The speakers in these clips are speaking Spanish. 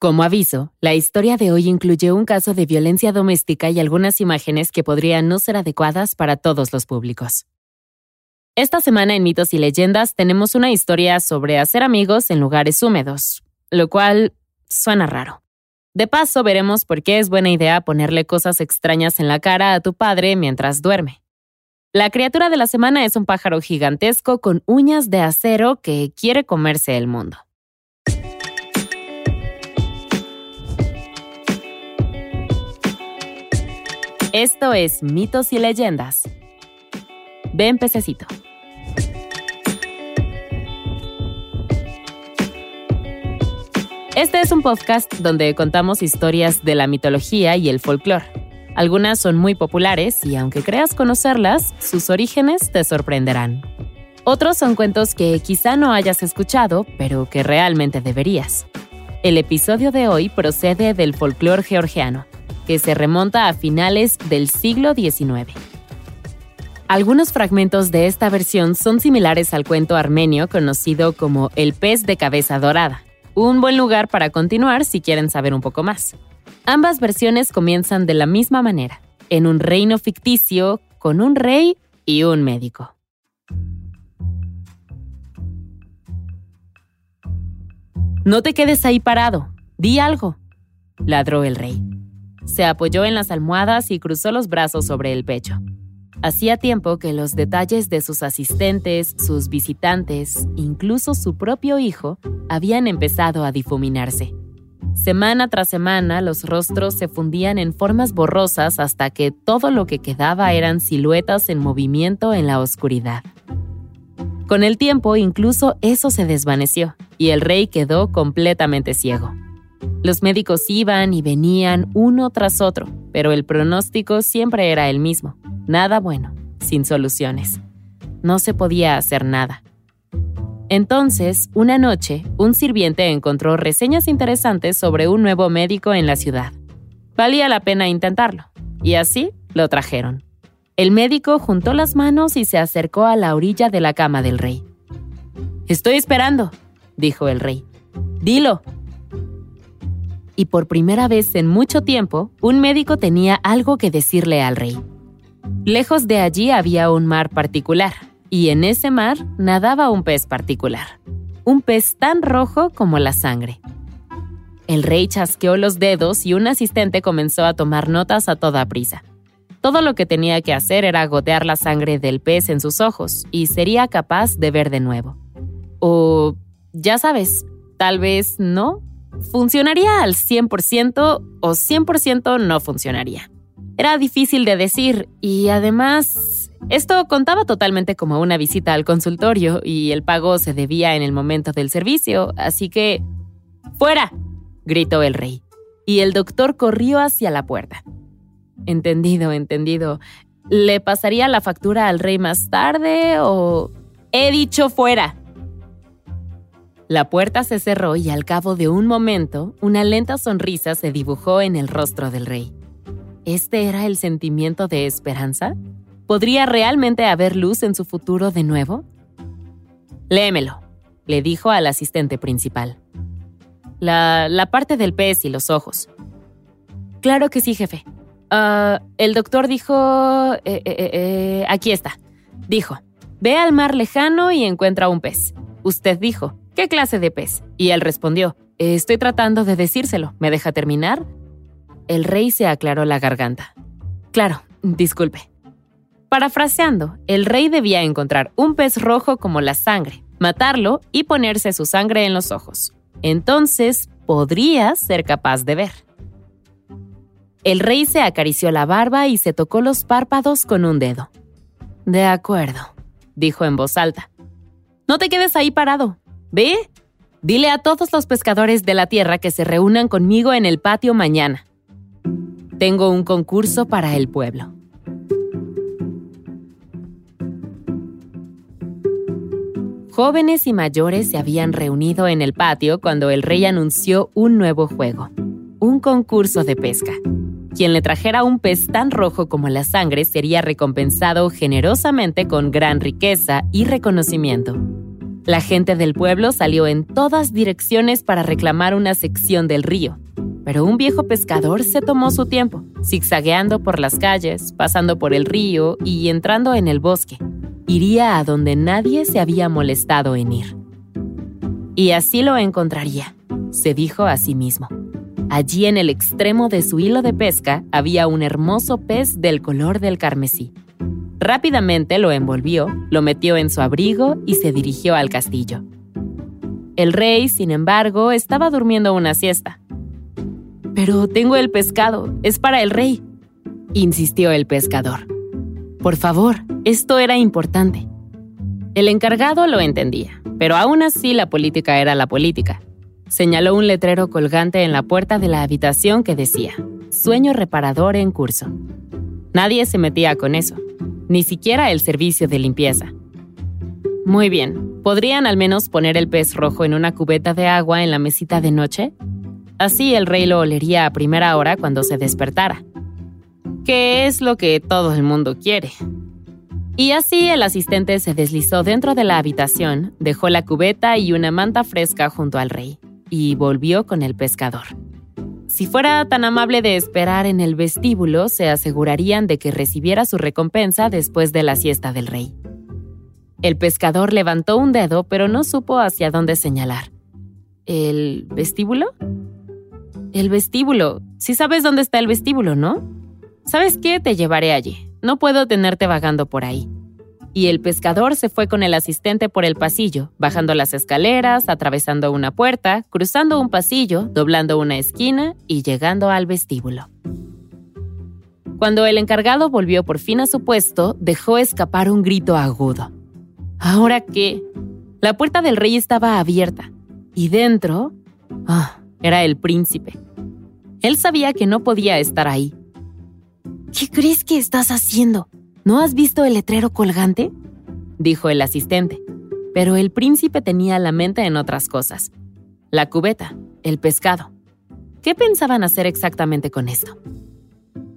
Como aviso, la historia de hoy incluye un caso de violencia doméstica y algunas imágenes que podrían no ser adecuadas para todos los públicos. Esta semana en Mitos y Leyendas tenemos una historia sobre hacer amigos en lugares húmedos, lo cual suena raro. De paso, veremos por qué es buena idea ponerle cosas extrañas en la cara a tu padre mientras duerme. La criatura de la semana es un pájaro gigantesco con uñas de acero que quiere comerse el mundo. Esto es Mitos y Leyendas. Ven, pececito. Este es un podcast donde contamos historias de la mitología y el folclore. Algunas son muy populares y aunque creas conocerlas, sus orígenes te sorprenderán. Otros son cuentos que quizá no hayas escuchado, pero que realmente deberías. El episodio de hoy procede del folclore georgiano que se remonta a finales del siglo XIX. Algunos fragmentos de esta versión son similares al cuento armenio conocido como El pez de cabeza dorada, un buen lugar para continuar si quieren saber un poco más. Ambas versiones comienzan de la misma manera, en un reino ficticio con un rey y un médico. No te quedes ahí parado, di algo, ladró el rey. Se apoyó en las almohadas y cruzó los brazos sobre el pecho. Hacía tiempo que los detalles de sus asistentes, sus visitantes, incluso su propio hijo, habían empezado a difuminarse. Semana tras semana los rostros se fundían en formas borrosas hasta que todo lo que quedaba eran siluetas en movimiento en la oscuridad. Con el tiempo incluso eso se desvaneció y el rey quedó completamente ciego. Los médicos iban y venían uno tras otro, pero el pronóstico siempre era el mismo. Nada bueno, sin soluciones. No se podía hacer nada. Entonces, una noche, un sirviente encontró reseñas interesantes sobre un nuevo médico en la ciudad. Valía la pena intentarlo, y así lo trajeron. El médico juntó las manos y se acercó a la orilla de la cama del rey. Estoy esperando, dijo el rey. Dilo, y por primera vez en mucho tiempo, un médico tenía algo que decirle al rey. Lejos de allí había un mar particular, y en ese mar nadaba un pez particular, un pez tan rojo como la sangre. El rey chasqueó los dedos y un asistente comenzó a tomar notas a toda prisa. Todo lo que tenía que hacer era gotear la sangre del pez en sus ojos y sería capaz de ver de nuevo. O, ya sabes, tal vez no, ¿Funcionaría al 100% o 100% no funcionaría? Era difícil de decir y además esto contaba totalmente como una visita al consultorio y el pago se debía en el momento del servicio, así que... ¡Fuera! gritó el rey. Y el doctor corrió hacia la puerta. Entendido, entendido. ¿Le pasaría la factura al rey más tarde o... He dicho fuera, la puerta se cerró y al cabo de un momento, una lenta sonrisa se dibujó en el rostro del rey. ¿Este era el sentimiento de esperanza? ¿Podría realmente haber luz en su futuro de nuevo? Léemelo, le dijo al asistente principal. La, parte del pez y los ojos. Claro que sí, jefe. Ah, el doctor dijo... Eh, eh, eh, aquí está. Dijo, ve al mar lejano y encuentra un pez. Usted dijo, ¿Qué clase de pez? Y él respondió, Estoy tratando de decírselo. ¿Me deja terminar? El rey se aclaró la garganta. Claro, disculpe. Parafraseando, el rey debía encontrar un pez rojo como la sangre, matarlo y ponerse su sangre en los ojos. Entonces podría ser capaz de ver. El rey se acarició la barba y se tocó los párpados con un dedo. De acuerdo, dijo en voz alta. No te quedes ahí parado. Ve, dile a todos los pescadores de la tierra que se reúnan conmigo en el patio mañana. Tengo un concurso para el pueblo. Jóvenes y mayores se habían reunido en el patio cuando el rey anunció un nuevo juego, un concurso de pesca. Quien le trajera un pez tan rojo como la sangre sería recompensado generosamente con gran riqueza y reconocimiento. La gente del pueblo salió en todas direcciones para reclamar una sección del río, pero un viejo pescador se tomó su tiempo, zigzagueando por las calles, pasando por el río y entrando en el bosque. Iría a donde nadie se había molestado en ir. Y así lo encontraría, se dijo a sí mismo. Allí en el extremo de su hilo de pesca había un hermoso pez del color del carmesí. Rápidamente lo envolvió, lo metió en su abrigo y se dirigió al castillo. El rey, sin embargo, estaba durmiendo una siesta. Pero tengo el pescado, es para el rey, insistió el pescador. Por favor, esto era importante. El encargado lo entendía, pero aún así la política era la política. Señaló un letrero colgante en la puerta de la habitación que decía, Sueño reparador en curso. Nadie se metía con eso, ni siquiera el servicio de limpieza. Muy bien, ¿podrían al menos poner el pez rojo en una cubeta de agua en la mesita de noche? Así el rey lo olería a primera hora cuando se despertara. Que es lo que todo el mundo quiere. Y así el asistente se deslizó dentro de la habitación, dejó la cubeta y una manta fresca junto al rey, y volvió con el pescador. Si fuera tan amable de esperar en el vestíbulo, se asegurarían de que recibiera su recompensa después de la siesta del rey. El pescador levantó un dedo, pero no supo hacia dónde señalar. ¿El vestíbulo? El vestíbulo. Si sabes dónde está el vestíbulo, ¿no? ¿Sabes qué? Te llevaré allí. No puedo tenerte vagando por ahí y el pescador se fue con el asistente por el pasillo, bajando las escaleras, atravesando una puerta, cruzando un pasillo, doblando una esquina y llegando al vestíbulo. Cuando el encargado volvió por fin a su puesto, dejó escapar un grito agudo. ¿Ahora qué? La puerta del rey estaba abierta y dentro... Ah, era el príncipe. Él sabía que no podía estar ahí. ¿Qué crees que estás haciendo? ¿No has visto el letrero colgante? dijo el asistente. Pero el príncipe tenía la mente en otras cosas. La cubeta, el pescado. ¿Qué pensaban hacer exactamente con esto?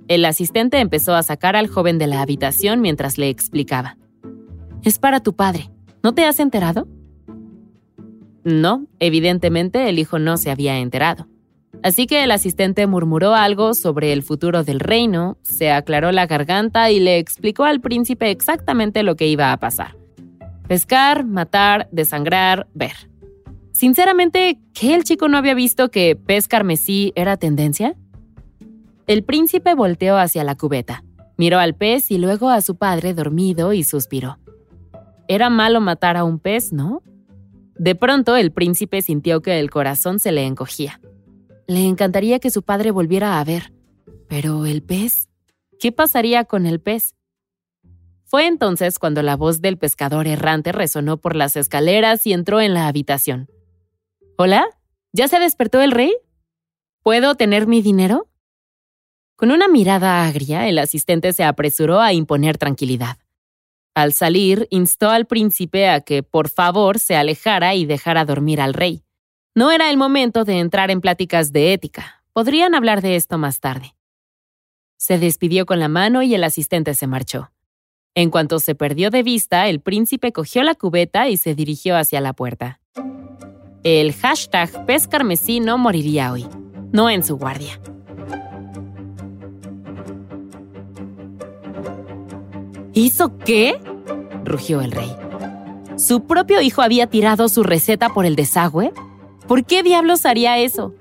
El asistente empezó a sacar al joven de la habitación mientras le explicaba. Es para tu padre. ¿No te has enterado? No, evidentemente el hijo no se había enterado. Así que el asistente murmuró algo sobre el futuro del reino, se aclaró la garganta y le explicó al príncipe exactamente lo que iba a pasar. Pescar, matar, desangrar, ver. Sinceramente, ¿qué el chico no había visto que pez carmesí era tendencia? El príncipe volteó hacia la cubeta, miró al pez y luego a su padre dormido y suspiró. Era malo matar a un pez, ¿no? De pronto el príncipe sintió que el corazón se le encogía. Le encantaría que su padre volviera a ver. Pero el pez... ¿Qué pasaría con el pez? Fue entonces cuando la voz del pescador errante resonó por las escaleras y entró en la habitación. ¿Hola? ¿Ya se despertó el rey? ¿Puedo tener mi dinero? Con una mirada agria, el asistente se apresuró a imponer tranquilidad. Al salir, instó al príncipe a que por favor se alejara y dejara dormir al rey. No era el momento de entrar en pláticas de ética. Podrían hablar de esto más tarde. Se despidió con la mano y el asistente se marchó. En cuanto se perdió de vista, el príncipe cogió la cubeta y se dirigió hacia la puerta. El hashtag pez carmesí no moriría hoy, no en su guardia. ¿Hizo qué? rugió el rey. ¿Su propio hijo había tirado su receta por el desagüe? ¿Por qué diablos haría eso?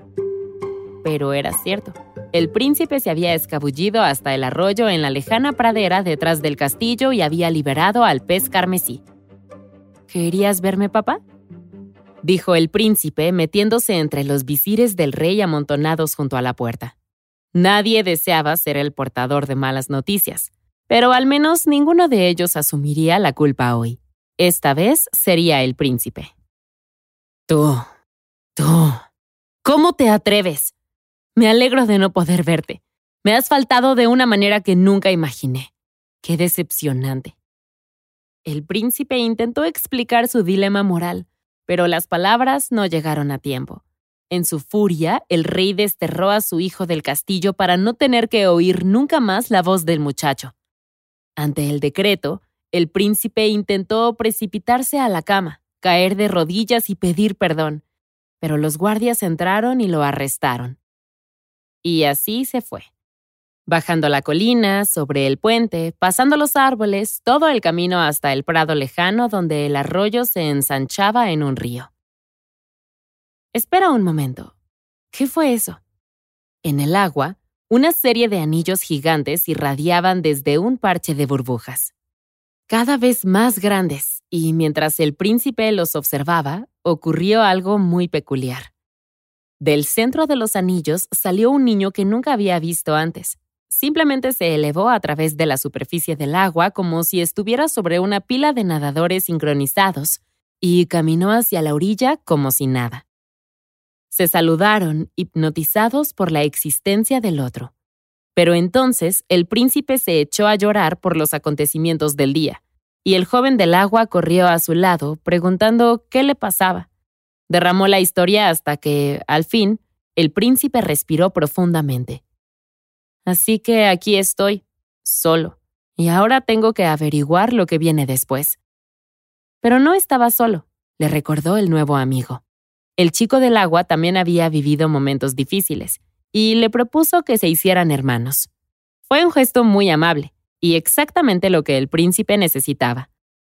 Pero era cierto. El príncipe se había escabullido hasta el arroyo en la lejana pradera detrás del castillo y había liberado al pez carmesí. ¿Querías verme, papá? dijo el príncipe, metiéndose entre los visires del rey amontonados junto a la puerta. Nadie deseaba ser el portador de malas noticias, pero al menos ninguno de ellos asumiría la culpa hoy. Esta vez sería el príncipe. Tú, Tú. ¿Cómo te atreves? Me alegro de no poder verte. Me has faltado de una manera que nunca imaginé. Qué decepcionante. El príncipe intentó explicar su dilema moral, pero las palabras no llegaron a tiempo. En su furia, el rey desterró a su hijo del castillo para no tener que oír nunca más la voz del muchacho. Ante el decreto, el príncipe intentó precipitarse a la cama, caer de rodillas y pedir perdón, pero los guardias entraron y lo arrestaron. Y así se fue. Bajando la colina, sobre el puente, pasando los árboles, todo el camino hasta el prado lejano donde el arroyo se ensanchaba en un río. Espera un momento. ¿Qué fue eso? En el agua, una serie de anillos gigantes irradiaban desde un parche de burbujas. Cada vez más grandes, y mientras el príncipe los observaba, ocurrió algo muy peculiar. Del centro de los anillos salió un niño que nunca había visto antes. Simplemente se elevó a través de la superficie del agua como si estuviera sobre una pila de nadadores sincronizados y caminó hacia la orilla como si nada. Se saludaron, hipnotizados por la existencia del otro. Pero entonces el príncipe se echó a llorar por los acontecimientos del día, y el joven del agua corrió a su lado preguntando qué le pasaba. Derramó la historia hasta que, al fin, el príncipe respiró profundamente. Así que aquí estoy, solo, y ahora tengo que averiguar lo que viene después. Pero no estaba solo, le recordó el nuevo amigo. El chico del agua también había vivido momentos difíciles, y le propuso que se hicieran hermanos. Fue un gesto muy amable, y exactamente lo que el príncipe necesitaba.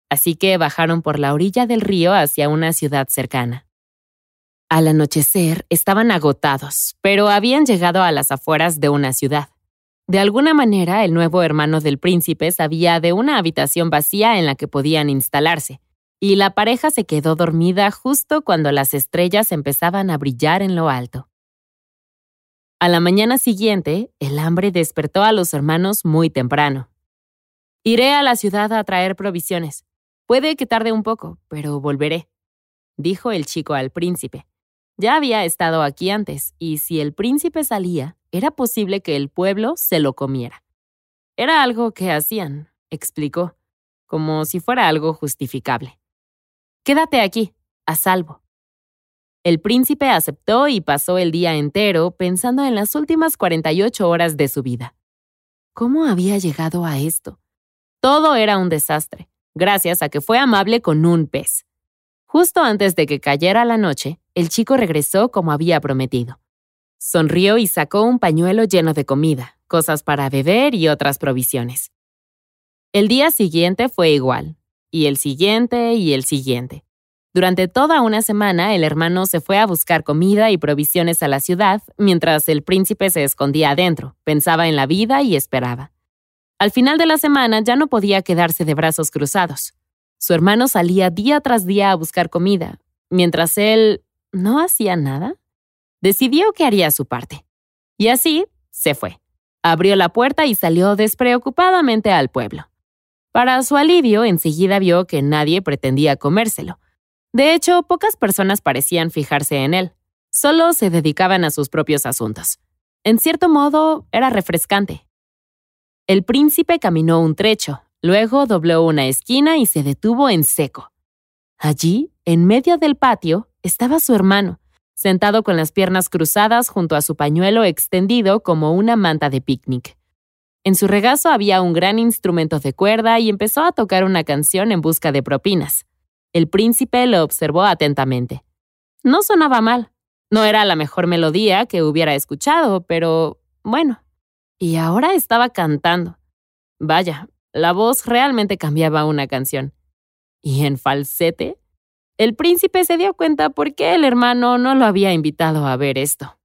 Así que bajaron por la orilla del río hacia una ciudad cercana. Al anochecer estaban agotados, pero habían llegado a las afueras de una ciudad. De alguna manera, el nuevo hermano del príncipe sabía de una habitación vacía en la que podían instalarse, y la pareja se quedó dormida justo cuando las estrellas empezaban a brillar en lo alto. A la mañana siguiente, el hambre despertó a los hermanos muy temprano. Iré a la ciudad a traer provisiones. Puede que tarde un poco, pero volveré, dijo el chico al príncipe. Ya había estado aquí antes, y si el príncipe salía, era posible que el pueblo se lo comiera. Era algo que hacían, explicó, como si fuera algo justificable. Quédate aquí, a salvo. El príncipe aceptó y pasó el día entero pensando en las últimas 48 horas de su vida. ¿Cómo había llegado a esto? Todo era un desastre, gracias a que fue amable con un pez. Justo antes de que cayera la noche, el chico regresó como había prometido. Sonrió y sacó un pañuelo lleno de comida, cosas para beber y otras provisiones. El día siguiente fue igual, y el siguiente y el siguiente. Durante toda una semana el hermano se fue a buscar comida y provisiones a la ciudad, mientras el príncipe se escondía adentro, pensaba en la vida y esperaba. Al final de la semana ya no podía quedarse de brazos cruzados. Su hermano salía día tras día a buscar comida, mientras él no hacía nada. Decidió que haría su parte. Y así se fue. Abrió la puerta y salió despreocupadamente al pueblo. Para su alivio, enseguida vio que nadie pretendía comérselo. De hecho, pocas personas parecían fijarse en él. Solo se dedicaban a sus propios asuntos. En cierto modo, era refrescante. El príncipe caminó un trecho, Luego dobló una esquina y se detuvo en seco. Allí, en medio del patio, estaba su hermano, sentado con las piernas cruzadas junto a su pañuelo extendido como una manta de picnic. En su regazo había un gran instrumento de cuerda y empezó a tocar una canción en busca de propinas. El príncipe lo observó atentamente. No sonaba mal. No era la mejor melodía que hubiera escuchado, pero bueno. Y ahora estaba cantando. Vaya, la voz realmente cambiaba una canción. Y en falsete, el príncipe se dio cuenta por qué el hermano no lo había invitado a ver esto.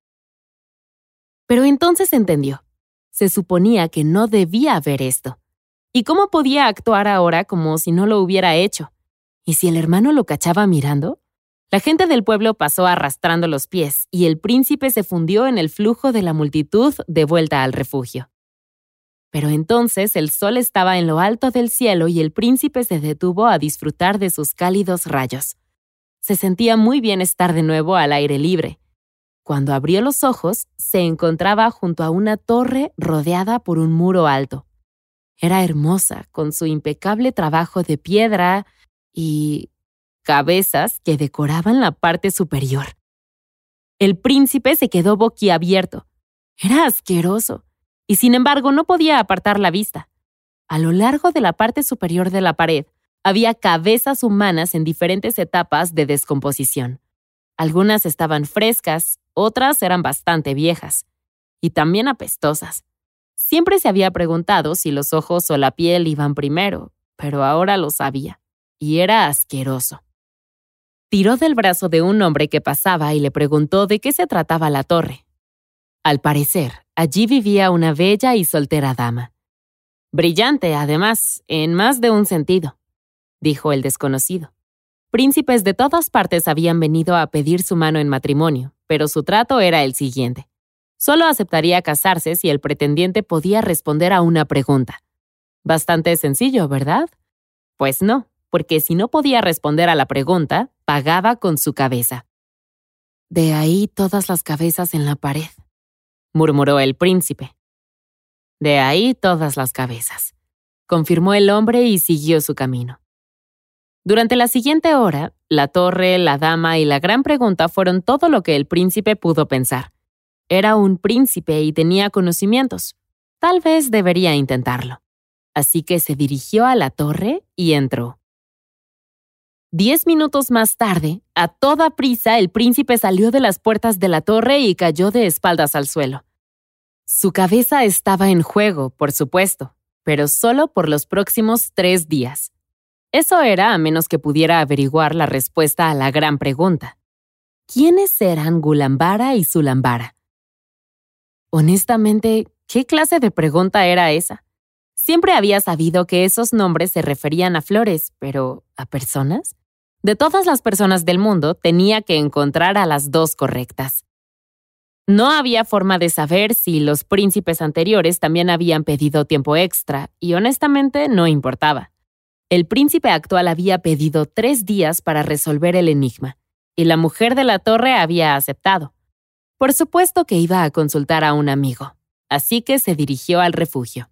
Pero entonces entendió. Se suponía que no debía ver esto. ¿Y cómo podía actuar ahora como si no lo hubiera hecho? ¿Y si el hermano lo cachaba mirando? La gente del pueblo pasó arrastrando los pies y el príncipe se fundió en el flujo de la multitud de vuelta al refugio. Pero entonces el sol estaba en lo alto del cielo y el príncipe se detuvo a disfrutar de sus cálidos rayos. Se sentía muy bien estar de nuevo al aire libre. Cuando abrió los ojos, se encontraba junto a una torre rodeada por un muro alto. Era hermosa, con su impecable trabajo de piedra y cabezas que decoraban la parte superior. El príncipe se quedó boquiabierto. Era asqueroso y sin embargo no podía apartar la vista. A lo largo de la parte superior de la pared había cabezas humanas en diferentes etapas de descomposición. Algunas estaban frescas, otras eran bastante viejas y también apestosas. Siempre se había preguntado si los ojos o la piel iban primero, pero ahora lo sabía, y era asqueroso. Tiró del brazo de un hombre que pasaba y le preguntó de qué se trataba la torre. Al parecer, allí vivía una bella y soltera dama. Brillante, además, en más de un sentido, dijo el desconocido. Príncipes de todas partes habían venido a pedir su mano en matrimonio, pero su trato era el siguiente. Solo aceptaría casarse si el pretendiente podía responder a una pregunta. Bastante sencillo, ¿verdad? Pues no, porque si no podía responder a la pregunta, pagaba con su cabeza. De ahí todas las cabezas en la pared, murmuró el príncipe. De ahí todas las cabezas, confirmó el hombre y siguió su camino. Durante la siguiente hora, la torre, la dama y la gran pregunta fueron todo lo que el príncipe pudo pensar. Era un príncipe y tenía conocimientos. Tal vez debería intentarlo. Así que se dirigió a la torre y entró. Diez minutos más tarde, a toda prisa, el príncipe salió de las puertas de la torre y cayó de espaldas al suelo. Su cabeza estaba en juego, por supuesto, pero solo por los próximos tres días. Eso era a menos que pudiera averiguar la respuesta a la gran pregunta. ¿Quiénes eran Gulambara y Zulambara? Honestamente, ¿qué clase de pregunta era esa? Siempre había sabido que esos nombres se referían a flores, pero ¿a personas? De todas las personas del mundo, tenía que encontrar a las dos correctas. No había forma de saber si los príncipes anteriores también habían pedido tiempo extra, y honestamente no importaba. El príncipe actual había pedido tres días para resolver el enigma, y la mujer de la torre había aceptado. Por supuesto que iba a consultar a un amigo, así que se dirigió al refugio.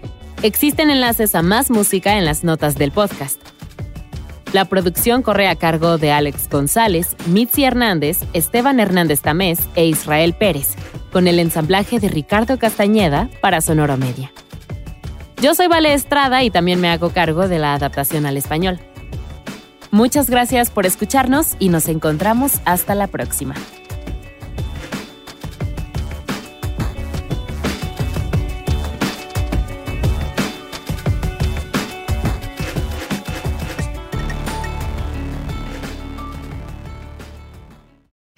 Existen enlaces a más música en las notas del podcast. La producción corre a cargo de Alex González, Mitzi Hernández, Esteban Hernández Tamés e Israel Pérez, con el ensamblaje de Ricardo Castañeda para Sonoro Media. Yo soy Vale Estrada y también me hago cargo de la adaptación al español. Muchas gracias por escucharnos y nos encontramos hasta la próxima.